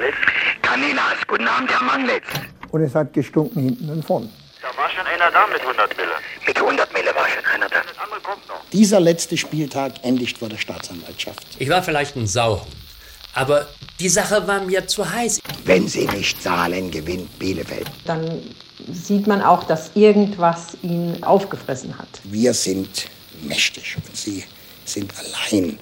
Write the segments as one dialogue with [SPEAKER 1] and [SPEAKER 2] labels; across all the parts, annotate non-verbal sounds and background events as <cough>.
[SPEAKER 1] Manglitz.
[SPEAKER 2] Kaninas, guten Abend, Herr Manglitz.
[SPEAKER 3] Und es hat gestunken hinten und vorn.
[SPEAKER 1] Da war schon einer da mit 100 Mille.
[SPEAKER 2] Mit 100 Mille war schon einer da.
[SPEAKER 1] Das andere kommt noch.
[SPEAKER 4] Dieser letzte Spieltag endigt vor der Staatsanwaltschaft.
[SPEAKER 5] Ich war vielleicht ein Sau. Aber die Sache war mir zu heiß.
[SPEAKER 2] Wenn Sie nicht zahlen, gewinnt Bielefeld.
[SPEAKER 6] Dann sieht man auch, dass irgendwas ihn aufgefressen hat.
[SPEAKER 4] Wir sind mächtig und Sie sind allein.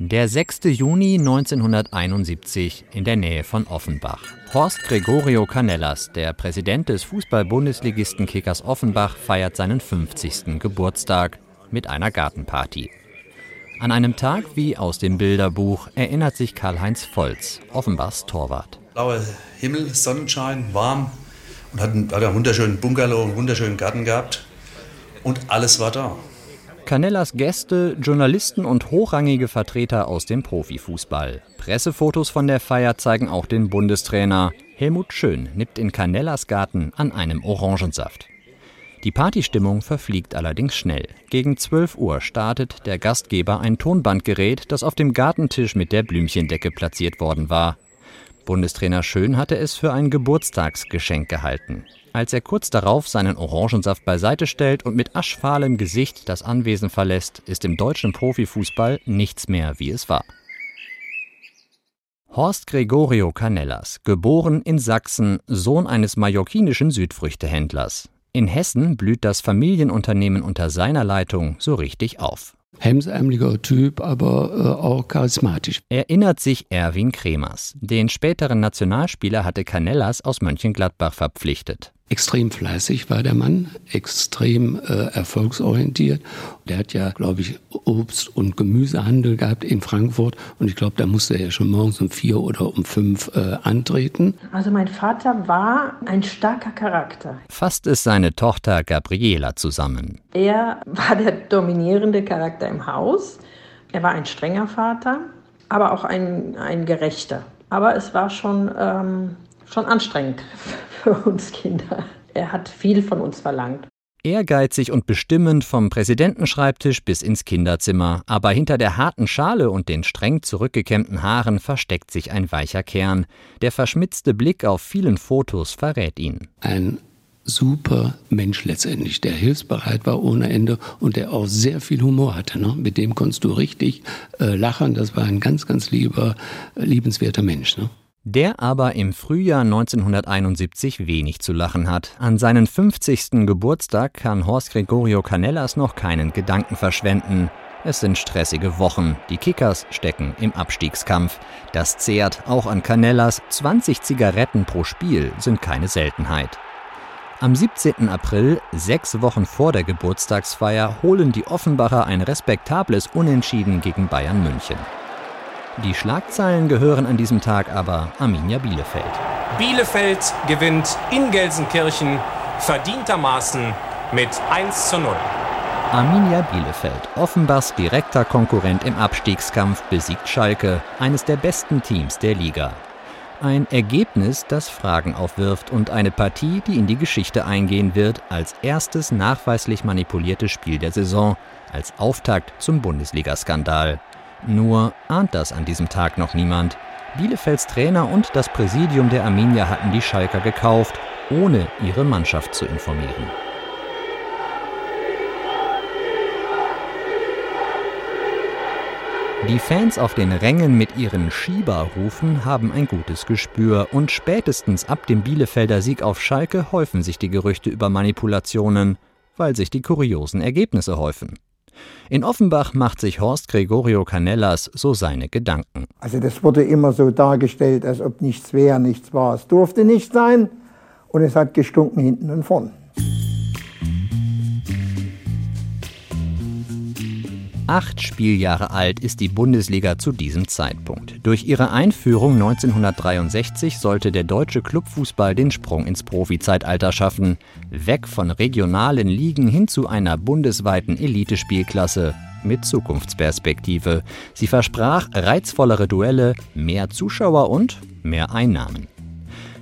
[SPEAKER 7] Der 6. Juni 1971 in der Nähe von Offenbach. Horst Gregorio Canellas, der Präsident des Fußball-Bundesligisten Kickers Offenbach, feiert seinen 50. Geburtstag mit einer Gartenparty. An einem Tag wie aus dem Bilderbuch erinnert sich Karl-Heinz Volz, Offenbachs Torwart.
[SPEAKER 8] Blauer Himmel, Sonnenschein, warm und hat einen, hat einen wunderschönen Bungalow, einen wunderschönen Garten gehabt und alles war da.
[SPEAKER 7] Canellas Gäste, Journalisten und hochrangige Vertreter aus dem Profifußball. Pressefotos von der Feier zeigen auch den Bundestrainer. Helmut Schön nippt in Canellas Garten an einem Orangensaft. Die Partystimmung verfliegt allerdings schnell. Gegen 12 Uhr startet der Gastgeber ein Tonbandgerät, das auf dem Gartentisch mit der Blümchendecke platziert worden war. Bundestrainer Schön hatte es für ein Geburtstagsgeschenk gehalten. Als er kurz darauf seinen Orangensaft beiseite stellt und mit aschfahlem Gesicht das Anwesen verlässt, ist im deutschen Profifußball nichts mehr, wie es war. Horst Gregorio Canellas, geboren in Sachsen, Sohn eines mallorquinischen Südfrüchtehändlers. In Hessen blüht das Familienunternehmen unter seiner Leitung so richtig auf.
[SPEAKER 9] Hemsärmeliger Typ, aber äh, auch charismatisch.
[SPEAKER 7] Erinnert sich Erwin Kremers. Den späteren Nationalspieler hatte Canellas aus Mönchengladbach verpflichtet.
[SPEAKER 9] Extrem fleißig war der Mann, extrem äh, erfolgsorientiert. Der hat ja, glaube ich, Obst- und Gemüsehandel gehabt in Frankfurt. Und ich glaube, da musste er ja schon morgens um vier oder um fünf äh, antreten.
[SPEAKER 6] Also mein Vater war ein starker Charakter.
[SPEAKER 7] Fasst es seine Tochter Gabriela zusammen.
[SPEAKER 6] Er war der dominierende Charakter im Haus. Er war ein strenger Vater, aber auch ein, ein gerechter. Aber es war schon, ähm, schon anstrengend für <laughs> uns Kinder. Er hat viel von uns verlangt.
[SPEAKER 7] Ehrgeizig und bestimmend vom Präsidentenschreibtisch bis ins Kinderzimmer, aber hinter der harten Schale und den streng zurückgekämmten Haaren versteckt sich ein weicher Kern. Der verschmitzte Blick auf vielen Fotos verrät ihn.
[SPEAKER 9] Ein super Mensch letztendlich, der hilfsbereit war ohne Ende und der auch sehr viel Humor hatte. Ne? Mit dem konntest du richtig äh, lachen. Das war ein ganz, ganz lieber, liebenswerter Mensch. Ne?
[SPEAKER 7] Der aber im Frühjahr 1971 wenig zu lachen hat. An seinen 50. Geburtstag kann Horst Gregorio Canellas noch keinen Gedanken verschwenden. Es sind stressige Wochen. Die Kickers stecken im Abstiegskampf. Das zehrt auch an Canellas. 20 Zigaretten pro Spiel sind keine Seltenheit. Am 17. April, sechs Wochen vor der Geburtstagsfeier, holen die Offenbacher ein respektables Unentschieden gegen Bayern München. Die Schlagzeilen gehören an diesem Tag aber Arminia Bielefeld.
[SPEAKER 10] Bielefeld gewinnt in Gelsenkirchen verdientermaßen mit 1 zu 0.
[SPEAKER 7] Arminia Bielefeld, Offenbachs direkter Konkurrent im Abstiegskampf, besiegt Schalke, eines der besten Teams der Liga. Ein Ergebnis, das Fragen aufwirft und eine Partie, die in die Geschichte eingehen wird, als erstes nachweislich manipuliertes Spiel der Saison, als Auftakt zum Bundesligaskandal. Nur ahnt das an diesem Tag noch niemand. Bielefelds Trainer und das Präsidium der Arminia hatten die Schalker gekauft, ohne ihre Mannschaft zu informieren. Die Fans auf den Rängen mit ihren Schieberrufen haben ein gutes Gespür und spätestens ab dem Bielefelder Sieg auf Schalke häufen sich die Gerüchte über Manipulationen, weil sich die kuriosen Ergebnisse häufen. In Offenbach macht sich Horst Gregorio Canellas so seine Gedanken.
[SPEAKER 3] Also das wurde immer so dargestellt, als ob nichts wäre, nichts war. Es durfte nicht sein und es hat gestunken hinten und vorn.
[SPEAKER 7] Acht Spieljahre alt ist die Bundesliga zu diesem Zeitpunkt. Durch ihre Einführung 1963 sollte der deutsche Clubfußball den Sprung ins Profizeitalter schaffen. Weg von regionalen Ligen hin zu einer bundesweiten Elitespielklasse mit Zukunftsperspektive. Sie versprach reizvollere Duelle, mehr Zuschauer und mehr Einnahmen.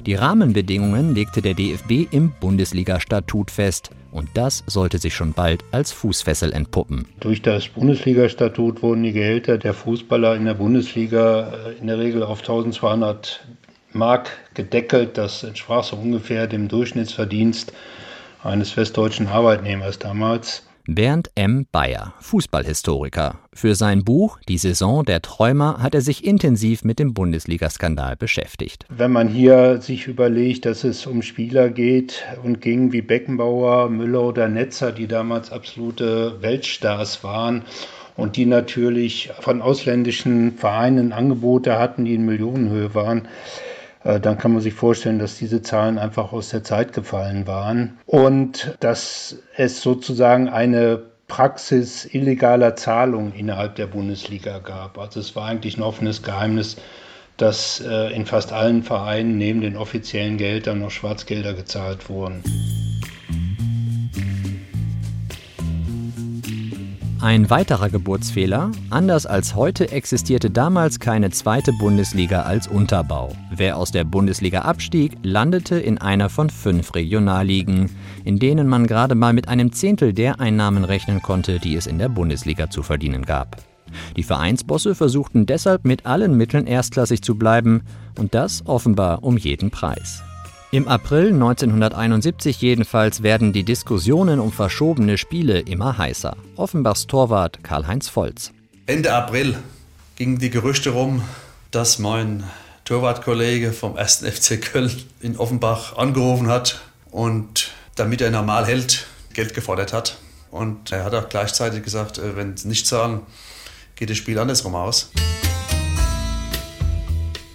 [SPEAKER 7] Die Rahmenbedingungen legte der DFB im Bundesliga-Statut fest. Und das sollte sich schon bald als Fußfessel entpuppen.
[SPEAKER 11] Durch das Bundesliga-Statut wurden die Gehälter der Fußballer in der Bundesliga äh, in der Regel auf 1200 Mark gedeckelt. Das entsprach so ungefähr dem Durchschnittsverdienst eines westdeutschen Arbeitnehmers damals.
[SPEAKER 7] Bernd M. Bayer, Fußballhistoriker. Für sein Buch Die Saison der Träumer hat er sich intensiv mit dem Bundesliga-Skandal beschäftigt.
[SPEAKER 11] Wenn man hier sich überlegt, dass es um Spieler geht und ging wie Beckenbauer, Müller oder Netzer, die damals absolute Weltstars waren und die natürlich von ausländischen Vereinen Angebote hatten, die in Millionenhöhe waren, dann kann man sich vorstellen, dass diese Zahlen einfach aus der Zeit gefallen waren und dass es sozusagen eine Praxis illegaler Zahlungen innerhalb der Bundesliga gab. Also es war eigentlich ein offenes Geheimnis, dass äh, in fast allen Vereinen neben den offiziellen Geldern noch Schwarzgelder gezahlt wurden.
[SPEAKER 7] Ein weiterer Geburtsfehler, anders als heute existierte damals keine zweite Bundesliga als Unterbau. Wer aus der Bundesliga abstieg, landete in einer von fünf Regionalligen, in denen man gerade mal mit einem Zehntel der Einnahmen rechnen konnte, die es in der Bundesliga zu verdienen gab. Die Vereinsbosse versuchten deshalb mit allen Mitteln erstklassig zu bleiben, und das offenbar um jeden Preis. Im April 1971 jedenfalls werden die Diskussionen um verschobene Spiele immer heißer. Offenbachs Torwart Karl-Heinz Volz.
[SPEAKER 8] Ende April gingen die Gerüchte rum, dass mein Torwartkollege vom 1. FC Köln in Offenbach angerufen hat und damit er normal hält, Geld gefordert hat. Und er hat auch gleichzeitig gesagt, äh, wenn sie nicht zahlen, geht das Spiel andersrum aus.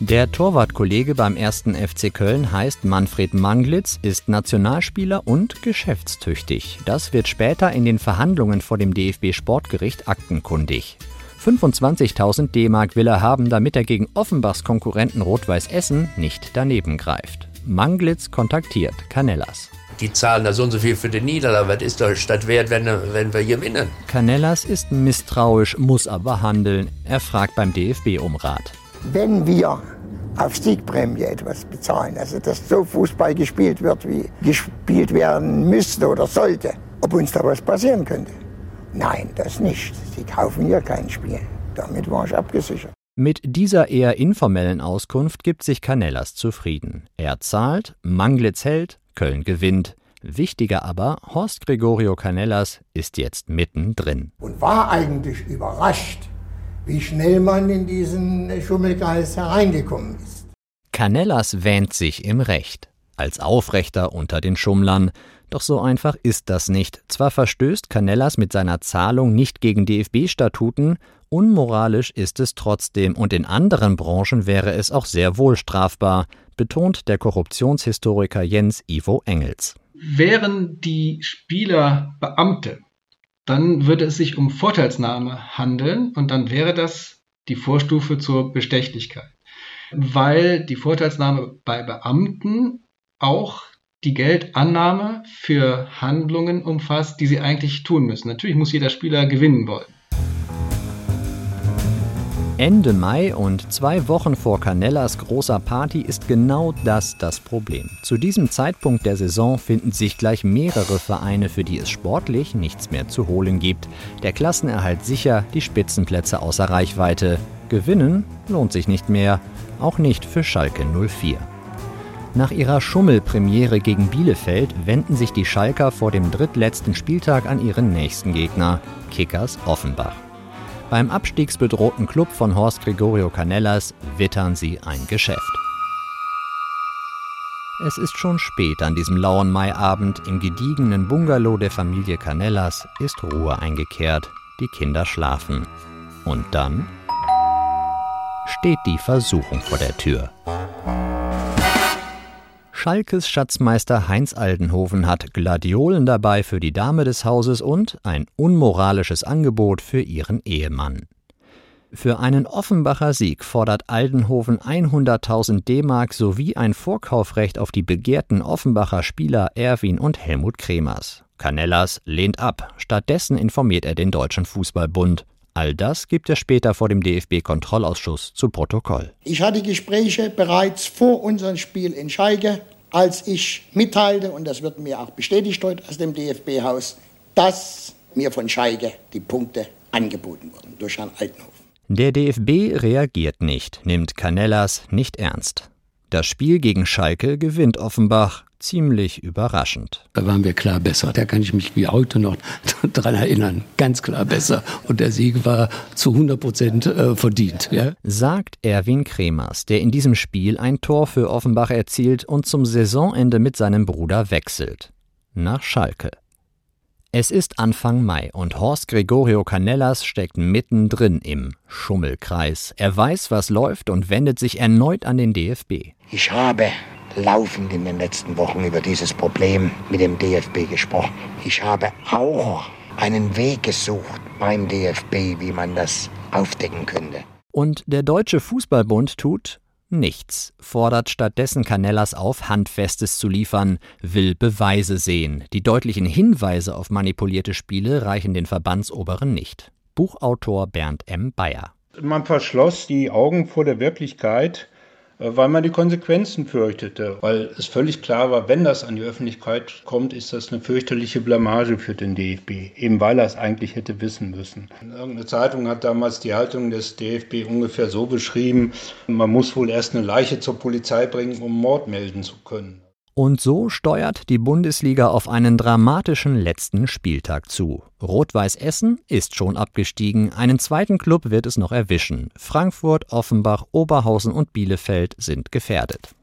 [SPEAKER 7] Der Torwartkollege beim ersten FC Köln heißt Manfred Manglitz, ist Nationalspieler und geschäftstüchtig. Das wird später in den Verhandlungen vor dem DFB Sportgericht aktenkundig. 25.000 D-Mark will er haben, damit er gegen Offenbachs Konkurrenten Rot-Weiß Essen nicht daneben greift. Manglitz kontaktiert Canellas.
[SPEAKER 5] Die zahlen da so und so viel für den Niederlage. Was ist doch statt wert, wenn, wenn wir gewinnen?
[SPEAKER 7] Canellas ist misstrauisch, muss aber handeln. Er fragt beim DFB um Rat
[SPEAKER 3] wenn wir auf Siegprämie etwas bezahlen, also dass so Fußball gespielt wird, wie gespielt werden müsste oder sollte, ob uns da was passieren könnte. Nein, das nicht. Sie kaufen hier kein Spiel. Damit war ich abgesichert.
[SPEAKER 7] Mit dieser eher informellen Auskunft gibt sich Canellas zufrieden. Er zahlt, Manglitz hält, Köln gewinnt. Wichtiger aber, Horst Gregorio Canellas ist jetzt mittendrin.
[SPEAKER 3] Und war eigentlich überrascht, wie schnell man in diesen Schummelkreis hereingekommen ist.
[SPEAKER 7] Canellas wähnt sich im Recht, als Aufrechter unter den Schummlern. Doch so einfach ist das nicht. Zwar verstößt Canellas mit seiner Zahlung nicht gegen DFB-Statuten, unmoralisch ist es trotzdem und in anderen Branchen wäre es auch sehr wohl strafbar, betont der Korruptionshistoriker Jens Ivo Engels.
[SPEAKER 12] Wären die Spieler Beamte, dann würde es sich um Vorteilsnahme handeln und dann wäre das die Vorstufe zur Bestechlichkeit. Weil die Vorteilsnahme bei Beamten auch die Geldannahme für Handlungen umfasst, die sie eigentlich tun müssen. Natürlich muss jeder Spieler gewinnen wollen.
[SPEAKER 7] Ende Mai und zwei Wochen vor Canellas großer Party ist genau das das Problem. Zu diesem Zeitpunkt der Saison finden sich gleich mehrere Vereine, für die es sportlich nichts mehr zu holen gibt. Der Klassenerhalt sicher, die Spitzenplätze außer Reichweite. Gewinnen lohnt sich nicht mehr, auch nicht für Schalke 04. Nach ihrer Schummelpremiere gegen Bielefeld wenden sich die Schalker vor dem drittletzten Spieltag an ihren nächsten Gegner, Kickers Offenbach. Beim abstiegsbedrohten Club von Horst Gregorio Canellas wittern sie ein Geschäft. Es ist schon spät an diesem lauen Maiabend. Im gediegenen Bungalow der Familie Canellas ist Ruhe eingekehrt. Die Kinder schlafen. Und dann steht die Versuchung vor der Tür. Schalkes Schatzmeister Heinz Aldenhoven hat Gladiolen dabei für die Dame des Hauses und ein unmoralisches Angebot für ihren Ehemann. Für einen Offenbacher Sieg fordert Aldenhoven 100.000 D-Mark sowie ein Vorkaufrecht auf die begehrten Offenbacher Spieler Erwin und Helmut Kremers. Canellas lehnt ab. Stattdessen informiert er den Deutschen Fußballbund. All das gibt er später vor dem DFB-Kontrollausschuss zu Protokoll.
[SPEAKER 3] Ich hatte Gespräche bereits vor unserem Spiel in Schalke, als ich mitteilte, und das wird mir auch bestätigt heute aus dem DFB-Haus, dass mir von Schalke die Punkte angeboten wurden durch Herrn Altenhof.
[SPEAKER 7] Der DFB reagiert nicht, nimmt Canellas nicht ernst. Das Spiel gegen Schalke gewinnt Offenbach ziemlich überraschend.
[SPEAKER 9] Da waren wir klar besser. Da kann ich mich wie heute noch <laughs> dran erinnern. Ganz klar besser. Und der Sieg war zu 100 Prozent äh, verdient. Ja?
[SPEAKER 7] Sagt Erwin Kremers, der in diesem Spiel ein Tor für Offenbach erzielt und zum Saisonende mit seinem Bruder wechselt. Nach Schalke. Es ist Anfang Mai und Horst Gregorio Canellas steckt mittendrin im Schummelkreis. Er weiß, was läuft und wendet sich erneut an den DFB.
[SPEAKER 2] Ich habe laufend in den letzten Wochen über dieses Problem mit dem DFB gesprochen. Ich habe auch einen Weg gesucht beim DFB, wie man das aufdecken könnte.
[SPEAKER 7] Und der Deutsche Fußballbund tut nichts, fordert stattdessen Canellas auf, Handfestes zu liefern, will Beweise sehen. Die deutlichen Hinweise auf manipulierte Spiele reichen den Verbandsoberen nicht. Buchautor Bernd M. Bayer.
[SPEAKER 11] Man verschloss die Augen vor der Wirklichkeit weil man die Konsequenzen fürchtete. Weil es völlig klar war, wenn das an die Öffentlichkeit kommt, ist das eine fürchterliche Blamage für den DFB. Eben weil er es eigentlich hätte wissen müssen. Irgendeine Zeitung hat damals die Haltung des DFB ungefähr so beschrieben, man muss wohl erst eine Leiche zur Polizei bringen, um Mord melden zu können.
[SPEAKER 7] Und so steuert die Bundesliga auf einen dramatischen letzten Spieltag zu. Rot-Weiß Essen ist schon abgestiegen, einen zweiten Klub wird es noch erwischen. Frankfurt, Offenbach, Oberhausen und Bielefeld sind gefährdet.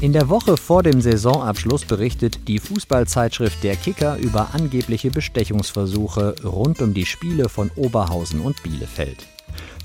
[SPEAKER 7] In der Woche vor dem Saisonabschluss berichtet die Fußballzeitschrift Der Kicker über angebliche Bestechungsversuche rund um die Spiele von Oberhausen und Bielefeld.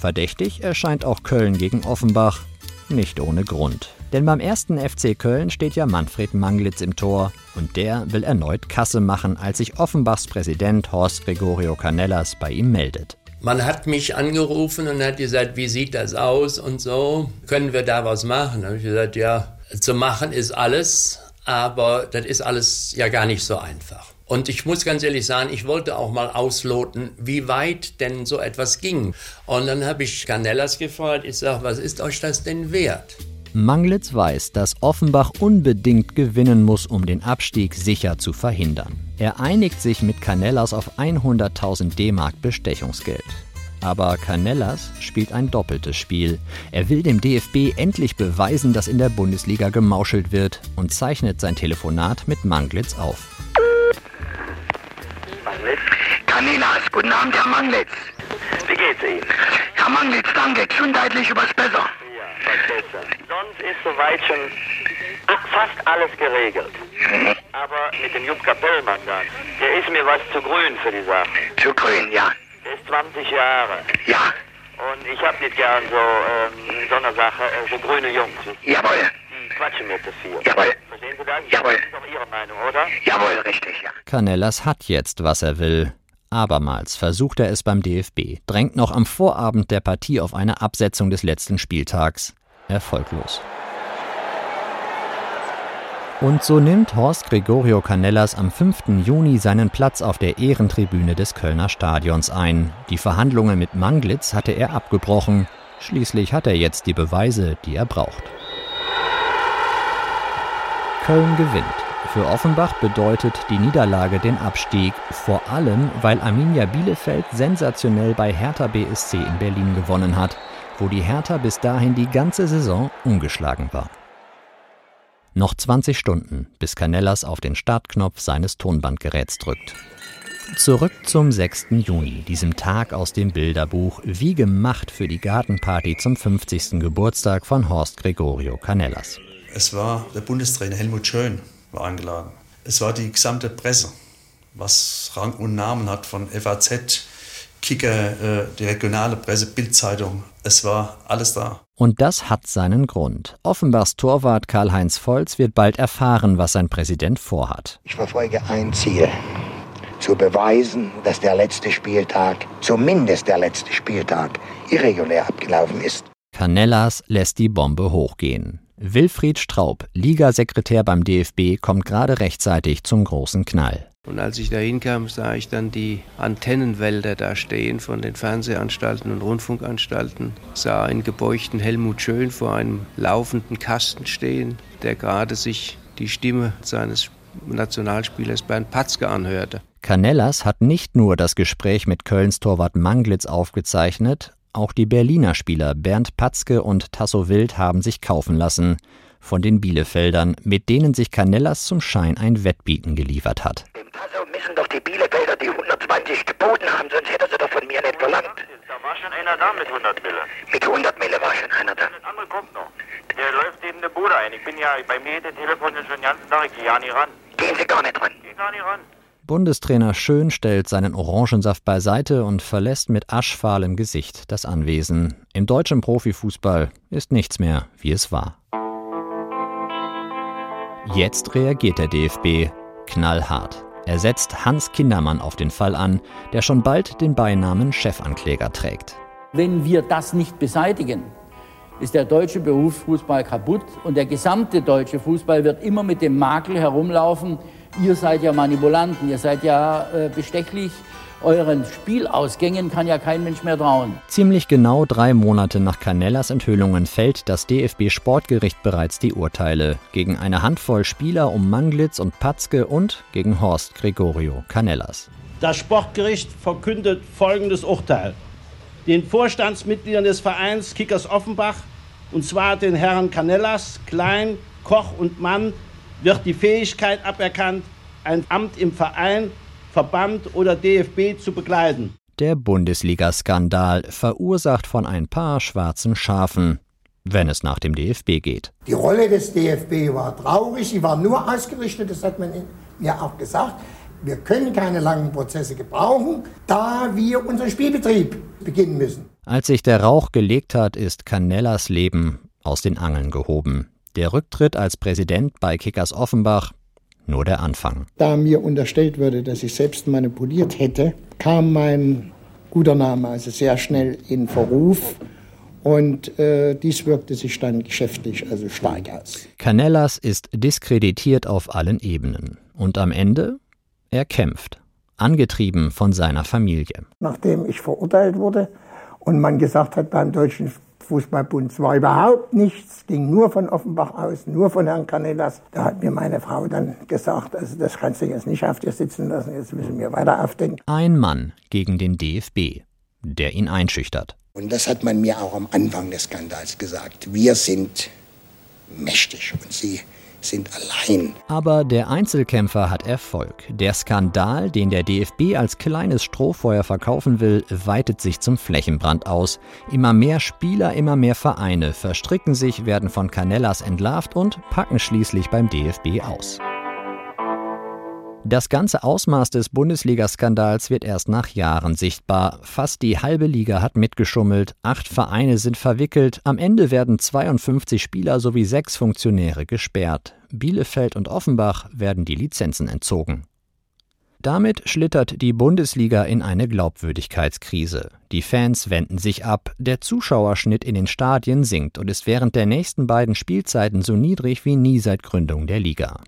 [SPEAKER 7] Verdächtig erscheint auch Köln gegen Offenbach. Nicht ohne Grund. Denn beim ersten FC Köln steht ja Manfred Manglitz im Tor und der will erneut Kasse machen, als sich Offenbachs Präsident Horst Gregorio Canellas bei ihm meldet.
[SPEAKER 5] Man hat mich angerufen und hat gesagt, wie sieht das aus und so, können wir da was machen? Da habe ich gesagt, ja, zu machen ist alles, aber das ist alles ja gar nicht so einfach. Und ich muss ganz ehrlich sagen, ich wollte auch mal ausloten, wie weit denn so etwas ging. Und dann habe ich Canellas gefragt, ich sage, was ist euch das denn wert?
[SPEAKER 7] Manglitz weiß, dass Offenbach unbedingt gewinnen muss, um den Abstieg sicher zu verhindern. Er einigt sich mit Canellas auf 100.000 D-Mark Bestechungsgeld. Aber Canellas spielt ein doppeltes Spiel. Er will dem DFB endlich beweisen, dass in der Bundesliga gemauschelt wird und zeichnet sein Telefonat mit Manglitz auf.
[SPEAKER 2] Kaninas, guten Abend, Herr Manglitz.
[SPEAKER 1] Wie geht's Ihnen?
[SPEAKER 2] Herr Manglitz, danke, gesundheitlich übers Besser.
[SPEAKER 1] Ja, was besser. Sonst ist soweit schon fast alles geregelt.
[SPEAKER 2] Mhm.
[SPEAKER 1] Aber mit dem Jupp Kapellmann da, der ist mir was zu grün für die Sache.
[SPEAKER 2] Zu grün, ja.
[SPEAKER 1] Der ist 20 Jahre.
[SPEAKER 2] Ja.
[SPEAKER 1] Und ich hab nicht gern so, ähm, so eine Sache, äh, so grüne Jungs.
[SPEAKER 2] Jawohl.
[SPEAKER 1] Die quatschen mir zu viel.
[SPEAKER 2] Jawohl.
[SPEAKER 1] Verstehen Sie das?
[SPEAKER 2] Jawohl.
[SPEAKER 1] Das ist doch Ihre Meinung, oder?
[SPEAKER 2] Jawohl, richtig, ja.
[SPEAKER 7] Canellas hat jetzt, was er will. Abermals versucht er es beim DFB, drängt noch am Vorabend der Partie auf eine Absetzung des letzten Spieltags. Erfolglos. Und so nimmt Horst Gregorio Canellas am 5. Juni seinen Platz auf der Ehrentribüne des Kölner Stadions ein. Die Verhandlungen mit Manglitz hatte er abgebrochen. Schließlich hat er jetzt die Beweise, die er braucht. Köln gewinnt. Für Offenbach bedeutet die Niederlage den Abstieg, vor allem weil Arminia Bielefeld sensationell bei Hertha BSC in Berlin gewonnen hat, wo die Hertha bis dahin die ganze Saison ungeschlagen war. Noch 20 Stunden, bis Canellas auf den Startknopf seines Tonbandgeräts drückt. Zurück zum 6. Juni, diesem Tag aus dem Bilderbuch, wie gemacht für die Gartenparty zum 50. Geburtstag von Horst Gregorio Canellas.
[SPEAKER 8] Es war der Bundestrainer Helmut Schön, war eingeladen. Es war die gesamte Presse, was Rang und Namen hat von FAZ, Kicker, äh, die regionale Presse, Bildzeitung. Es war alles da.
[SPEAKER 7] Und das hat seinen Grund. Offenbachs Torwart Karl-Heinz Volz wird bald erfahren, was sein Präsident vorhat.
[SPEAKER 2] Ich verfolge ein Ziel. Zu beweisen, dass der letzte Spieltag, zumindest der letzte Spieltag, irregulär abgelaufen ist.
[SPEAKER 7] Canellas lässt die Bombe hochgehen. Wilfried Straub, Ligasekretär beim DFB, kommt gerade rechtzeitig zum großen Knall.
[SPEAKER 13] Und als ich da hinkam, sah ich dann die Antennenwälder da stehen von den Fernsehanstalten und Rundfunkanstalten, sah einen gebeugten Helmut Schön vor einem laufenden Kasten stehen, der gerade sich die Stimme seines Nationalspielers Bernd Patzke anhörte.
[SPEAKER 7] Canellas hat nicht nur das Gespräch mit Kölns Torwart Manglitz aufgezeichnet, auch die Berliner Spieler Bernd Patzke und Tasso Wild haben sich kaufen lassen von den Bielefeldern, mit denen sich Canellas zum Schein ein Wettbieten geliefert hat.
[SPEAKER 2] Dem Tasso müssen doch die Bielefelder die 120 geboten haben, sonst hätte sie doch von mir nicht verlangt.
[SPEAKER 1] Da war schon einer da mit 100 Mille.
[SPEAKER 2] Mit 100 Mille war schon einer da.
[SPEAKER 1] Der andere kommt noch. Der läuft eben eine Bude ein. Ich bin ja, bei mir der Telefon schon den ganzen Tag, ich gehe ja nicht ran.
[SPEAKER 2] Gehen Sie gar nicht ran.
[SPEAKER 1] Geh gar nicht ran.
[SPEAKER 7] Bundestrainer Schön stellt seinen Orangensaft beiseite und verlässt mit aschfahlem Gesicht das Anwesen. Im deutschen Profifußball ist nichts mehr, wie es war. Jetzt reagiert der DFB knallhart. Er setzt Hans Kindermann auf den Fall an, der schon bald den Beinamen Chefankläger trägt.
[SPEAKER 14] Wenn wir das nicht beseitigen, ist der deutsche Berufsfußball kaputt und der gesamte deutsche Fußball wird immer mit dem Makel herumlaufen, ihr seid ja Manipulanten, ihr seid ja äh, bestechlich, euren Spielausgängen kann ja kein Mensch mehr trauen.
[SPEAKER 7] Ziemlich genau drei Monate nach Canellas Enthüllungen fällt das DFB-Sportgericht bereits die Urteile gegen eine Handvoll Spieler um Manglitz und Patzke und gegen Horst Gregorio Canellas.
[SPEAKER 15] Das Sportgericht verkündet folgendes Urteil. Den Vorstandsmitgliedern des Vereins Kickers Offenbach, und zwar den Herren Canellas, Klein, Koch und Mann, wird die Fähigkeit aberkannt, ein Amt im Verein, Verband oder DFB zu begleiten.
[SPEAKER 7] Der Bundesliga-Skandal verursacht von ein paar schwarzen Schafen, wenn es nach dem DFB geht.
[SPEAKER 3] Die Rolle des DFB war traurig, sie war nur ausgerichtet, das hat man mir auch gesagt. Wir können keine langen Prozesse gebrauchen, da wir unseren Spielbetrieb beginnen müssen.
[SPEAKER 7] Als sich der Rauch gelegt hat, ist Canellas Leben aus den Angeln gehoben. Der Rücktritt als Präsident bei Kickers Offenbach nur der Anfang.
[SPEAKER 3] Da mir unterstellt wurde, dass ich selbst manipuliert hätte, kam mein guter Name also sehr schnell in Verruf. Und äh, dies wirkte sich dann geschäftlich also stark aus.
[SPEAKER 7] Canellas ist diskreditiert auf allen Ebenen. Und am Ende er kämpft, angetrieben von seiner Familie.
[SPEAKER 3] Nachdem ich verurteilt wurde und man gesagt hat beim Deutschen Fußballbund, es war überhaupt nichts, ging nur von Offenbach aus, nur von Herrn Canellas, da hat mir meine Frau dann gesagt, also das kannst du jetzt nicht auf dir sitzen lassen, jetzt müssen wir weiter aufdenken.
[SPEAKER 7] Ein Mann gegen den DFB, der ihn einschüchtert.
[SPEAKER 4] Und das hat man mir auch am Anfang des Skandals gesagt. Wir sind mächtig und sie sind allein.
[SPEAKER 7] Aber der Einzelkämpfer hat Erfolg. Der Skandal, den der DFB als kleines Strohfeuer verkaufen will, weitet sich zum Flächenbrand aus. Immer mehr Spieler, immer mehr Vereine verstricken sich, werden von Canellas entlarvt und packen schließlich beim DFB aus. Das ganze Ausmaß des Bundesliga-Skandals wird erst nach Jahren sichtbar. Fast die halbe Liga hat mitgeschummelt, acht Vereine sind verwickelt, am Ende werden 52 Spieler sowie sechs Funktionäre gesperrt. Bielefeld und Offenbach werden die Lizenzen entzogen. Damit schlittert die Bundesliga in eine Glaubwürdigkeitskrise. Die Fans wenden sich ab, der Zuschauerschnitt in den Stadien sinkt und ist während der nächsten beiden Spielzeiten so niedrig wie nie seit Gründung der Liga.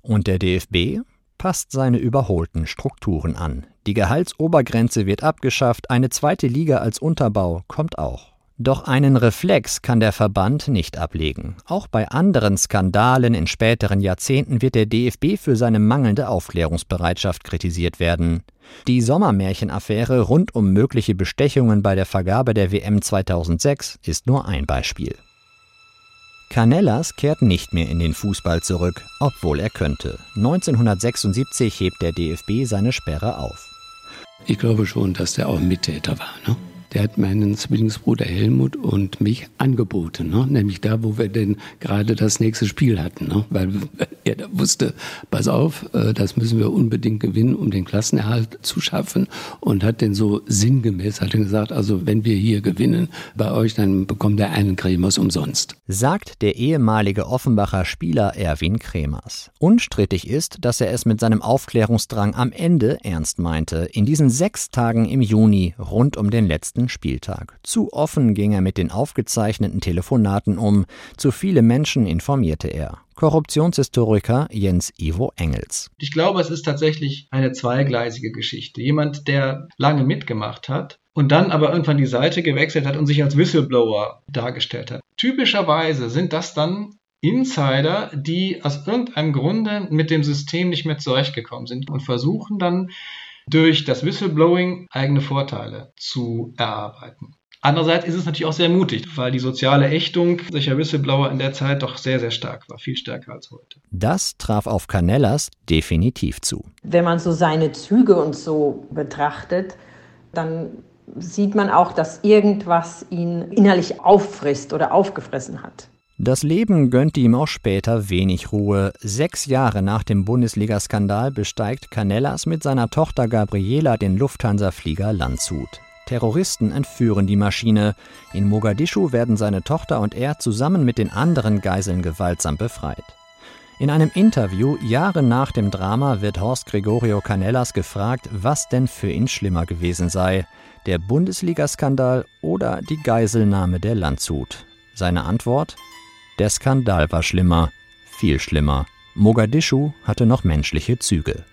[SPEAKER 7] Und der DFB? Passt seine überholten Strukturen an. Die Gehaltsobergrenze wird abgeschafft, eine zweite Liga als Unterbau kommt auch. Doch einen Reflex kann der Verband nicht ablegen. Auch bei anderen Skandalen in späteren Jahrzehnten wird der DFB für seine mangelnde Aufklärungsbereitschaft kritisiert werden. Die Sommermärchenaffäre rund um mögliche Bestechungen bei der Vergabe der WM 2006 ist nur ein Beispiel. Canellas kehrt nicht mehr in den Fußball zurück, obwohl er könnte. 1976 hebt der DFB seine Sperre auf.
[SPEAKER 9] Ich glaube schon, dass der auch Mittäter war. Ne? der hat meinen Zwillingsbruder Helmut und mich angeboten, ne? nämlich da, wo wir denn gerade das nächste Spiel hatten, ne? weil er da wusste, pass auf, äh, das müssen wir unbedingt gewinnen, um den Klassenerhalt zu schaffen und hat denn so sinngemäß hat gesagt, also wenn wir hier gewinnen bei euch, dann bekommt er einen Kremers umsonst.
[SPEAKER 7] Sagt der ehemalige Offenbacher Spieler Erwin Kremers. Unstrittig ist, dass er es mit seinem Aufklärungsdrang am Ende ernst meinte, in diesen sechs Tagen im Juni rund um den letzten Spieltag. Zu offen ging er mit den aufgezeichneten Telefonaten um, zu viele Menschen informierte er. Korruptionshistoriker Jens Ivo Engels.
[SPEAKER 12] Ich glaube, es ist tatsächlich eine zweigleisige Geschichte. Jemand, der lange mitgemacht hat und dann aber irgendwann die Seite gewechselt hat und sich als Whistleblower dargestellt hat. Typischerweise sind das dann Insider, die aus irgendeinem Grunde mit dem System nicht mehr zurechtgekommen sind und versuchen dann durch das Whistleblowing eigene Vorteile zu erarbeiten. Andererseits ist es natürlich auch sehr mutig, weil die soziale Ächtung solcher Whistleblower in der Zeit doch sehr, sehr stark war, viel stärker als heute.
[SPEAKER 7] Das traf auf Canellas definitiv zu.
[SPEAKER 6] Wenn man so seine Züge und so betrachtet, dann sieht man auch, dass irgendwas ihn innerlich auffrisst oder aufgefressen hat.
[SPEAKER 7] Das Leben gönnte ihm auch später wenig Ruhe. Sechs Jahre nach dem Bundesliga-Skandal besteigt Canellas mit seiner Tochter Gabriela den Lufthansa-Flieger Landshut. Terroristen entführen die Maschine. In Mogadischu werden seine Tochter und er zusammen mit den anderen Geiseln gewaltsam befreit. In einem Interview Jahre nach dem Drama wird Horst Gregorio Canellas gefragt, was denn für ihn schlimmer gewesen sei, der Bundesliga-Skandal oder die Geiselnahme der Landshut. Seine Antwort der Skandal war schlimmer, viel schlimmer. Mogadischu hatte noch menschliche Züge.